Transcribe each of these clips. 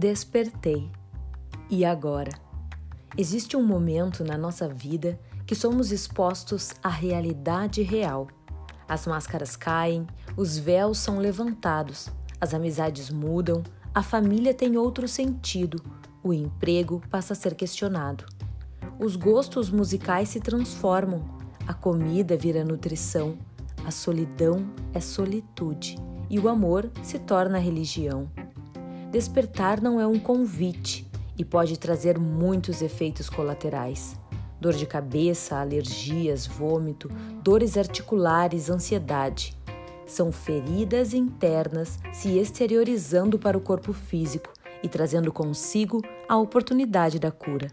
Despertei. E agora? Existe um momento na nossa vida que somos expostos à realidade real. As máscaras caem, os véus são levantados, as amizades mudam, a família tem outro sentido, o emprego passa a ser questionado. Os gostos musicais se transformam, a comida vira nutrição, a solidão é solitude e o amor se torna religião. Despertar não é um convite e pode trazer muitos efeitos colaterais. Dor de cabeça, alergias, vômito, dores articulares, ansiedade. São feridas internas se exteriorizando para o corpo físico e trazendo consigo a oportunidade da cura.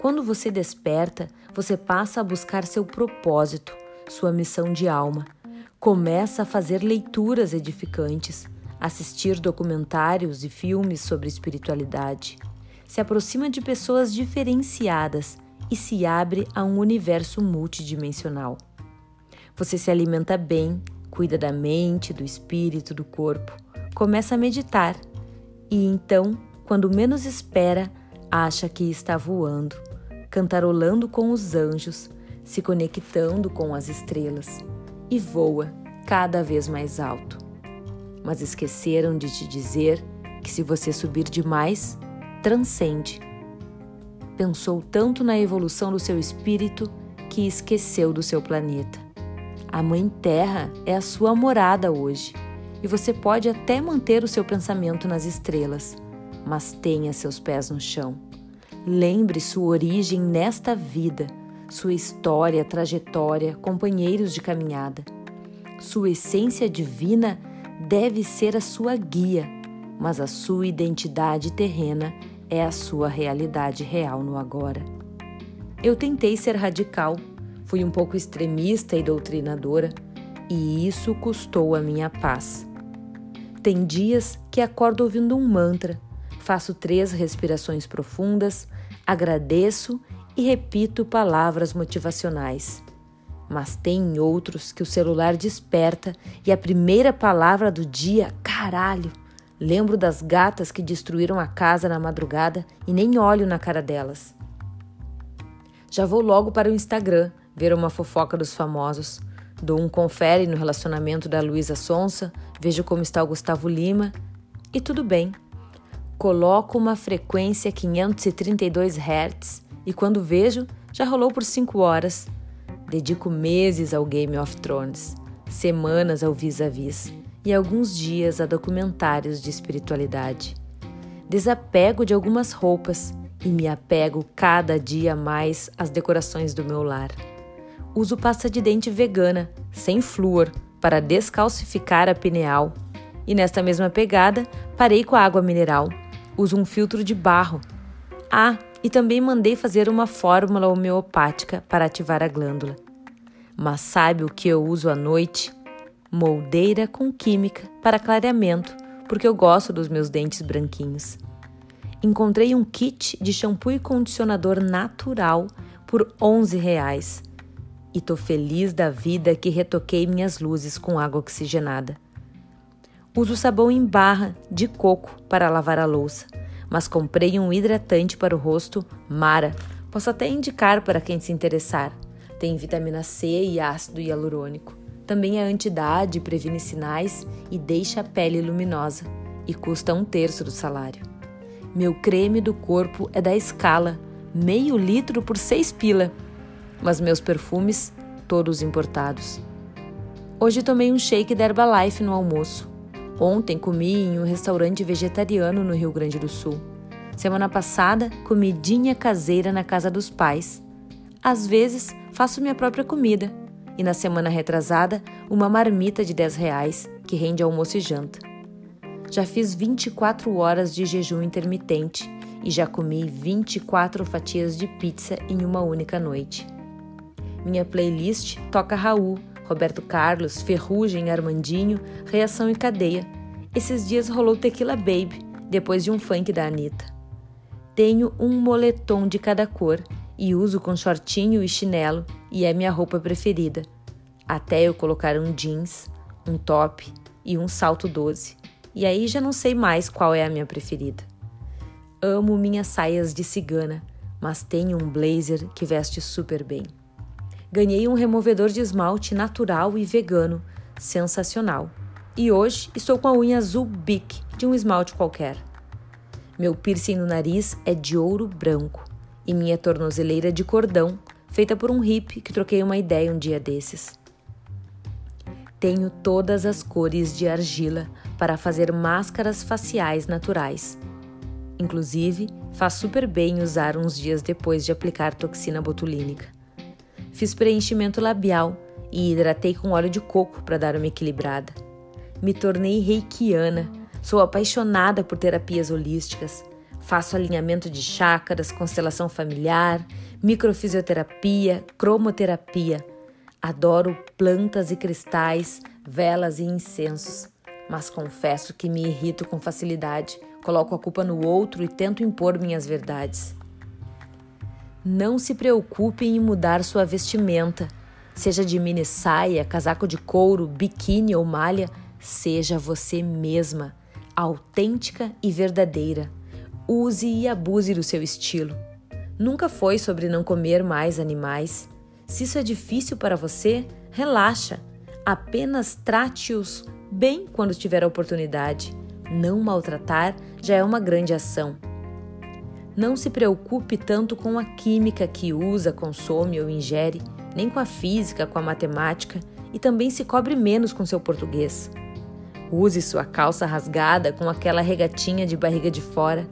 Quando você desperta, você passa a buscar seu propósito, sua missão de alma. Começa a fazer leituras edificantes assistir documentários e filmes sobre espiritualidade, se aproxima de pessoas diferenciadas e se abre a um universo multidimensional. Você se alimenta bem, cuida da mente, do espírito, do corpo, começa a meditar. E então, quando menos espera, acha que está voando, cantarolando com os anjos, se conectando com as estrelas. E voa cada vez mais alto mas esqueceram de te dizer que se você subir demais, transcende. Pensou tanto na evolução do seu espírito que esqueceu do seu planeta. A Mãe Terra é a sua morada hoje e você pode até manter o seu pensamento nas estrelas, mas tenha seus pés no chão. Lembre sua origem nesta vida, sua história, trajetória, companheiros de caminhada. Sua essência divina deve ser a sua guia, mas a sua identidade terrena é a sua realidade real no agora. Eu tentei ser radical, fui um pouco extremista e doutrinadora, e isso custou a minha paz. Tem dias que acordo ouvindo um mantra, faço três respirações profundas, agradeço e repito palavras motivacionais mas tem outros que o celular desperta e a primeira palavra do dia, caralho. Lembro das gatas que destruíram a casa na madrugada e nem olho na cara delas. Já vou logo para o Instagram ver uma fofoca dos famosos. Dou um confere no relacionamento da Luísa Sonsa, vejo como está o Gustavo Lima e tudo bem. Coloco uma frequência 532 Hz e quando vejo, já rolou por 5 horas Dedico meses ao Game of Thrones, semanas ao vis-a-vis -vis, e alguns dias a documentários de espiritualidade. Desapego de algumas roupas e me apego cada dia mais às decorações do meu lar. Uso pasta de dente vegana, sem flúor, para descalcificar a pineal. E nesta mesma pegada, parei com a água mineral. Uso um filtro de barro. Ah, e também mandei fazer uma fórmula homeopática para ativar a glândula. Mas sabe o que eu uso à noite? Moldeira com química para clareamento, porque eu gosto dos meus dentes branquinhos. Encontrei um kit de shampoo e condicionador natural por 11 reais. E tô feliz da vida que retoquei minhas luzes com água oxigenada. Uso sabão em barra de coco para lavar a louça mas comprei um hidratante para o rosto Mara. Posso até indicar para quem se interessar. Tem vitamina C e ácido hialurônico. Também é anti-idade, previne sinais e deixa a pele luminosa. E custa um terço do salário. Meu creme do corpo é da Escala, meio litro por seis pila. Mas meus perfumes, todos importados. Hoje tomei um shake da Herbalife no almoço. Ontem comi em um restaurante vegetariano no Rio Grande do Sul. Semana passada, comidinha caseira na casa dos pais. Às vezes, faço minha própria comida. E na semana retrasada, uma marmita de 10 reais, que rende almoço e janta. Já fiz 24 horas de jejum intermitente e já comi 24 fatias de pizza em uma única noite. Minha playlist toca Raul, Roberto Carlos, Ferrugem, Armandinho, Reação e Cadeia. Esses dias rolou Tequila Baby, depois de um funk da Anitta. Tenho um moletom de cada cor e uso com shortinho e chinelo e é minha roupa preferida. Até eu colocar um jeans, um top e um salto 12. E aí já não sei mais qual é a minha preferida. amo minhas saias de cigana, mas tenho um blazer que veste super bem. Ganhei um removedor de esmalte natural e vegano, sensacional. E hoje estou com a unha azul Bic de um esmalte qualquer. Meu piercing no nariz é de ouro branco e minha tornozeleira de cordão, feita por um hippie que troquei uma ideia um dia desses. Tenho todas as cores de argila para fazer máscaras faciais naturais. Inclusive, faz super bem usar uns dias depois de aplicar toxina botulínica. Fiz preenchimento labial e hidratei com óleo de coco para dar uma equilibrada. Me tornei reikiana, sou apaixonada por terapias holísticas. Faço alinhamento de chakras, constelação familiar, microfisioterapia, cromoterapia. Adoro plantas e cristais, velas e incensos, mas confesso que me irrito com facilidade, coloco a culpa no outro e tento impor minhas verdades. Não se preocupe em mudar sua vestimenta. Seja de mini saia, casaco de couro, biquíni ou malha, seja você mesma, autêntica e verdadeira. Use e abuse do seu estilo. Nunca foi sobre não comer mais animais. Se isso é difícil para você, relaxa. Apenas trate-os bem quando tiver a oportunidade. Não maltratar já é uma grande ação. Não se preocupe tanto com a química que usa, consome ou ingere, nem com a física, com a matemática e também se cobre menos com seu português. Use sua calça rasgada com aquela regatinha de barriga de fora.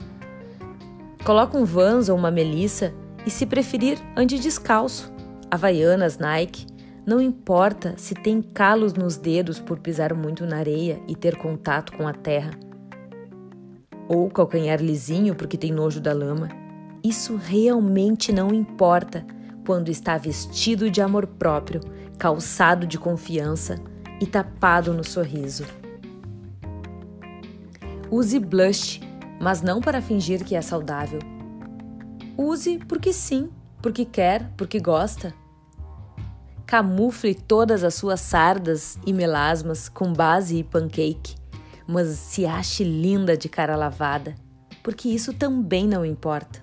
Coloque um Vans ou uma Melissa e, se preferir, ande descalço. Havaianas, Nike. Não importa se tem calos nos dedos por pisar muito na areia e ter contato com a terra ou calcanhar lisinho porque tem nojo da lama. Isso realmente não importa quando está vestido de amor próprio, calçado de confiança e tapado no sorriso. Use blush, mas não para fingir que é saudável. Use porque sim, porque quer, porque gosta. Camufle todas as suas sardas e melasmas com base e pancake mas se ache linda de cara lavada, porque isso também não importa.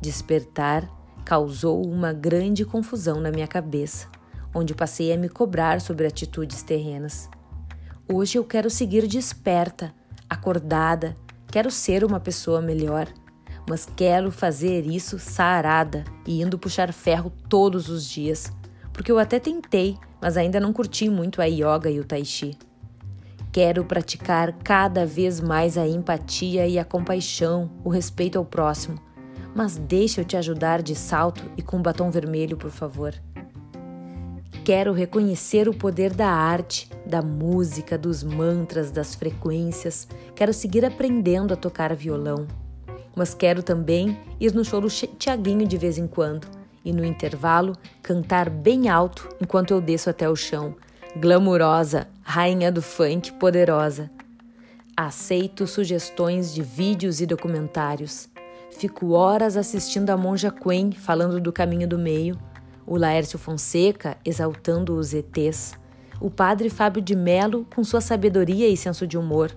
Despertar causou uma grande confusão na minha cabeça, onde passei a me cobrar sobre atitudes terrenas. Hoje eu quero seguir desperta, acordada, quero ser uma pessoa melhor, mas quero fazer isso sarada e indo puxar ferro todos os dias, porque eu até tentei, mas ainda não curti muito a yoga e o tai chi. Quero praticar cada vez mais a empatia e a compaixão, o respeito ao próximo. Mas deixa eu te ajudar de salto e com batom vermelho, por favor. Quero reconhecer o poder da arte, da música, dos mantras, das frequências. Quero seguir aprendendo a tocar violão. Mas quero também ir no show do Tiaguinho de vez em quando e no intervalo cantar bem alto enquanto eu desço até o chão, glamurosa, rainha do funk poderosa. Aceito sugestões de vídeos e documentários. Fico horas assistindo a Monja Quen falando do caminho do meio, o Laércio Fonseca exaltando os ETs, o padre Fábio de Melo com sua sabedoria e senso de humor,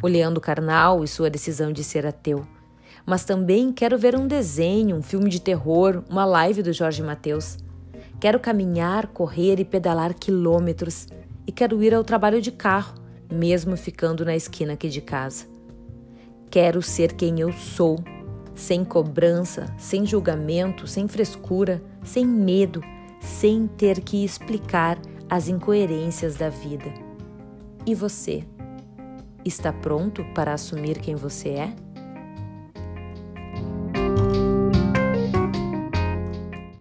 o Leandro Carnal e sua decisão de ser ateu. Mas também quero ver um desenho, um filme de terror, uma live do Jorge Mateus. Quero caminhar, correr e pedalar quilômetros e quero ir ao trabalho de carro, mesmo ficando na esquina aqui de casa. Quero ser quem eu sou, sem cobrança, sem julgamento, sem frescura, sem medo, sem ter que explicar as incoerências da vida. E você? Está pronto para assumir quem você é?